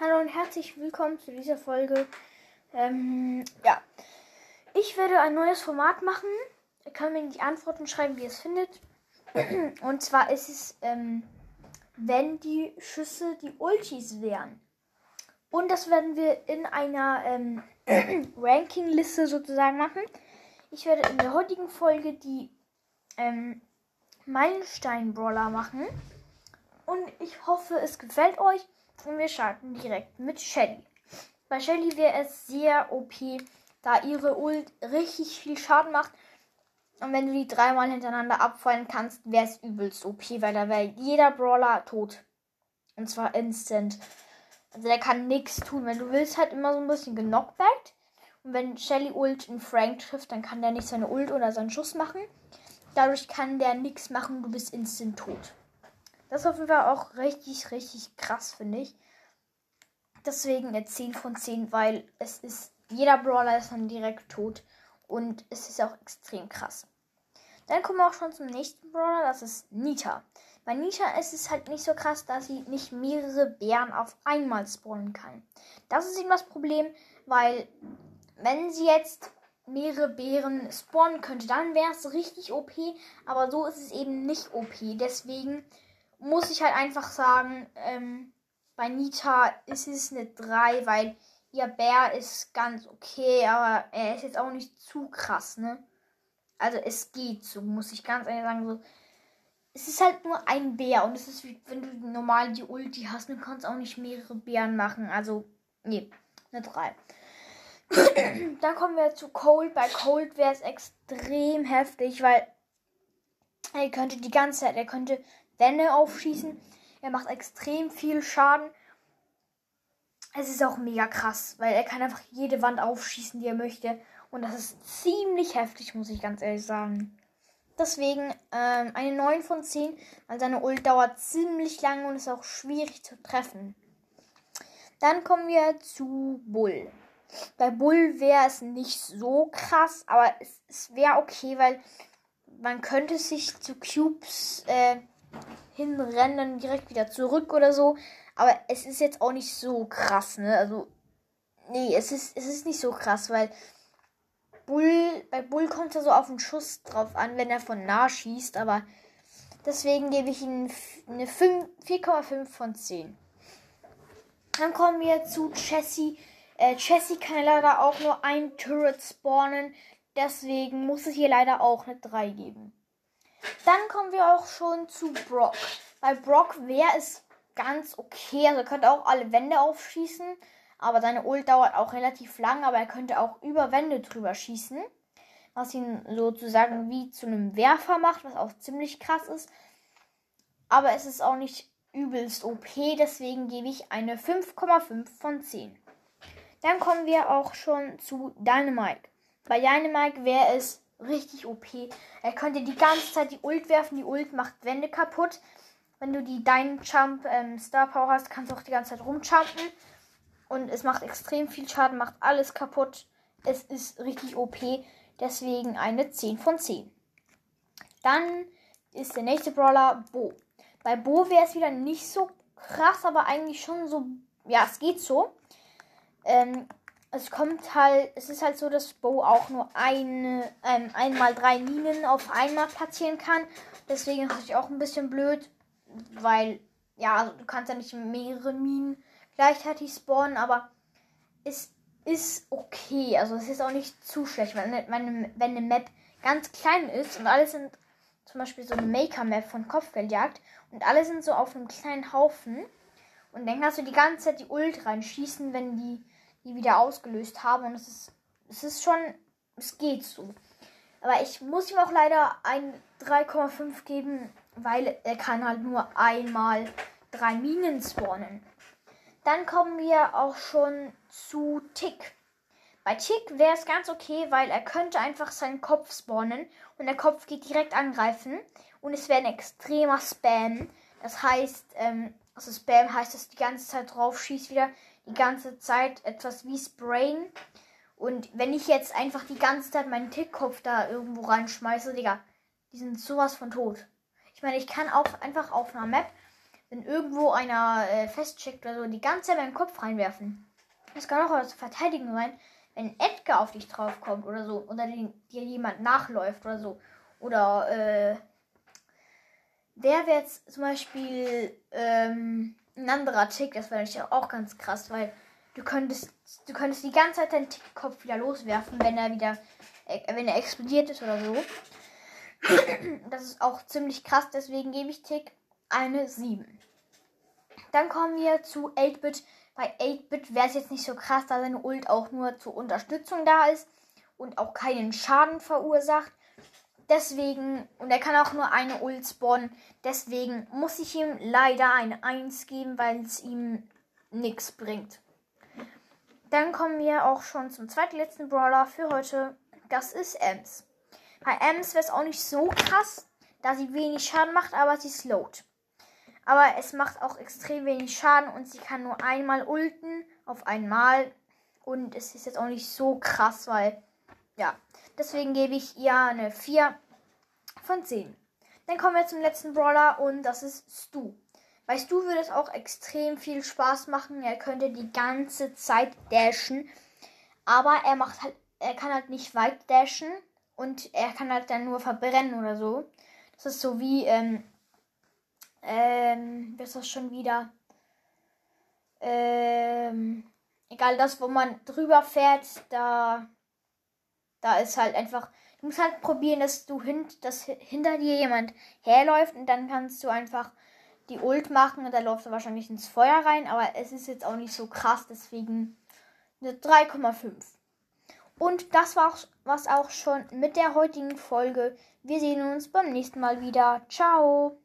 Hallo und herzlich willkommen zu dieser Folge. Ähm, ja, ich werde ein neues Format machen. Ihr könnt mir in die Antworten schreiben, wie ihr es findet. Und zwar ist es, ähm, wenn die Schüsse die Ultis wären. Und das werden wir in einer ähm, Ranking-Liste sozusagen machen. Ich werde in der heutigen Folge die ähm, Meilenstein-Brawler machen. Und ich hoffe, es gefällt euch. Und wir starten direkt mit Shelly. Bei Shelly wäre es sehr OP, da ihre Ult richtig viel Schaden macht. Und wenn du die dreimal hintereinander abfallen kannst, wäre es übelst OP, weil da wäre jeder Brawler tot. Und zwar instant. Also der kann nichts tun. Wenn du willst, halt immer so ein bisschen genockbackt. Und wenn Shelly Ult einen Frank trifft, dann kann der nicht seine Ult oder seinen Schuss machen. Dadurch kann der nichts machen, du bist instant tot. Das ist auf jeden Fall auch richtig, richtig krass, finde ich. Deswegen eine 10 von 10, weil es ist, jeder Brawler ist dann direkt tot. Und es ist auch extrem krass. Dann kommen wir auch schon zum nächsten Brawler, das ist Nita. Bei Nita ist es halt nicht so krass, dass sie nicht mehrere Bären auf einmal spawnen kann. Das ist eben das Problem, weil wenn sie jetzt mehrere Bären spawnen könnte, dann wäre es richtig OP, aber so ist es eben nicht OP. Deswegen muss ich halt einfach sagen, ähm, bei Nita ist es eine 3, weil ihr Bär ist ganz okay, aber er ist jetzt auch nicht zu krass, ne? Also es geht so, muss ich ganz ehrlich sagen. So, es ist halt nur ein Bär und es ist wie wenn du normal die Ulti hast, du kannst auch nicht mehrere Bären machen. Also, nee, eine 3. Dann kommen wir zu Cold. Bei Cold wäre es extrem heftig, weil er könnte die ganze Zeit, er könnte Wände aufschießen. Er macht extrem viel Schaden. Es ist auch mega krass, weil er kann einfach jede Wand aufschießen, die er möchte. Und das ist ziemlich heftig, muss ich ganz ehrlich sagen. Deswegen ähm, eine 9 von 10, weil seine Ult dauert ziemlich lange und ist auch schwierig zu treffen. Dann kommen wir zu Bull. Bei Bull wäre es nicht so krass, aber es, es wäre okay, weil man könnte sich zu Cubes äh, hinrennen, direkt wieder zurück oder so. Aber es ist jetzt auch nicht so krass, ne? Also, nee, es ist, es ist nicht so krass, weil Bull, bei Bull kommt er so auf den Schuss drauf an, wenn er von nah schießt, aber deswegen gebe ich ihm eine 4,5 von 10. Dann kommen wir zu Jessie. Äh, kann leider auch nur ein Turret spawnen, deswegen muss es hier leider auch eine 3 geben. Dann kommen wir auch schon zu Brock. Bei Brock wäre es ganz okay, also er könnte auch alle Wände aufschießen. Aber seine Ult dauert auch relativ lang, aber er könnte auch über Wände drüber schießen. Was ihn sozusagen wie zu einem Werfer macht, was auch ziemlich krass ist. Aber es ist auch nicht übelst OP, deswegen gebe ich eine 5,5 von 10. Dann kommen wir auch schon zu Dynamite. Bei Dynamite wäre es richtig OP. Er könnte die ganze Zeit die Ult werfen, die Ult macht Wände kaputt. Wenn du die Dein Jump ähm, Star Power hast, kannst du auch die ganze Zeit rumjumpen. Und es macht extrem viel Schaden, macht alles kaputt. Es ist richtig OP. Deswegen eine 10 von 10. Dann ist der nächste Brawler Bo. Bei Bo wäre es wieder nicht so krass, aber eigentlich schon so. Ja, es geht so. Ähm, es kommt halt, es ist halt so, dass Bo auch nur eine, ähm, einmal drei Minen auf einmal platzieren kann. Deswegen ist es auch ein bisschen blöd, weil, ja, du kannst ja nicht mehrere Minen gleichzeitig spawnen, aber es ist okay. Also es ist auch nicht zu schlecht, wenn, wenn, wenn eine Map ganz klein ist und alles sind zum Beispiel so eine Maker-Map von Kopfgeldjagd und alle sind so auf einem kleinen Haufen und dann kannst du die ganze Zeit die Ult reinschießen, wenn die die wieder ausgelöst haben und es ist es ist schon es geht so. Aber ich muss ihm auch leider ein 3,5 geben, weil er kann halt nur einmal drei Minen spawnen. Dann kommen wir auch schon zu Tick. Bei Tick wäre es ganz okay, weil er könnte einfach seinen Kopf spawnen und der Kopf geht direkt angreifen und es wäre ein extremer Spam. Das heißt, ähm, Also Spam heißt, dass die ganze Zeit drauf schießt wieder. Die ganze Zeit etwas wie Sprayen. Und wenn ich jetzt einfach die ganze Zeit meinen Tickkopf da irgendwo reinschmeiße, Digga, die sind sowas von tot. Ich meine, ich kann auch einfach auf einer Map, wenn irgendwo einer äh, festcheckt oder so, die ganze Zeit meinen Kopf reinwerfen. Das kann auch als Verteidigung sein, wenn Edgar auf dich draufkommt oder so, oder dir jemand nachläuft oder so. Oder, äh, der wäre jetzt zum Beispiel ähm, ein anderer Tick, das wäre natürlich auch ganz krass, weil du könntest, du könntest die ganze Zeit deinen Tickkopf wieder loswerfen, wenn er wieder, äh, wenn er explodiert ist oder so. Das ist auch ziemlich krass, deswegen gebe ich Tick eine 7. Dann kommen wir zu 8-Bit. Bei 8-Bit wäre es jetzt nicht so krass, da seine Ult auch nur zur Unterstützung da ist und auch keinen Schaden verursacht. Deswegen, und er kann auch nur eine Ult spawnen. Deswegen muss ich ihm leider eine 1 geben, weil es ihm nichts bringt. Dann kommen wir auch schon zum zweitletzten Brawler für heute. Das ist Ems. Bei Ems wäre es auch nicht so krass, da sie wenig Schaden macht, aber sie slowt. Aber es macht auch extrem wenig Schaden und sie kann nur einmal ulten auf einmal. Und es ist jetzt auch nicht so krass, weil, ja, deswegen gebe ich ihr eine 4 von 10. Dann kommen wir zum letzten Brawler und das ist Stu. Bei Stu würde es auch extrem viel Spaß machen. Er könnte die ganze Zeit dashen. Aber er macht halt, er kann halt nicht weit dashen. Und er kann halt dann nur verbrennen oder so. Das ist so wie, ähm, ähm, was ist das schon wieder? Ähm, egal, das, wo man drüber fährt, da, da ist halt einfach, du musst halt probieren, dass du hint, dass hinter dir jemand herläuft und dann kannst du einfach die Ult machen und da läuft er wahrscheinlich ins Feuer rein, aber es ist jetzt auch nicht so krass, deswegen eine 3,5. Und das war was auch schon mit der heutigen Folge. Wir sehen uns beim nächsten Mal wieder. Ciao.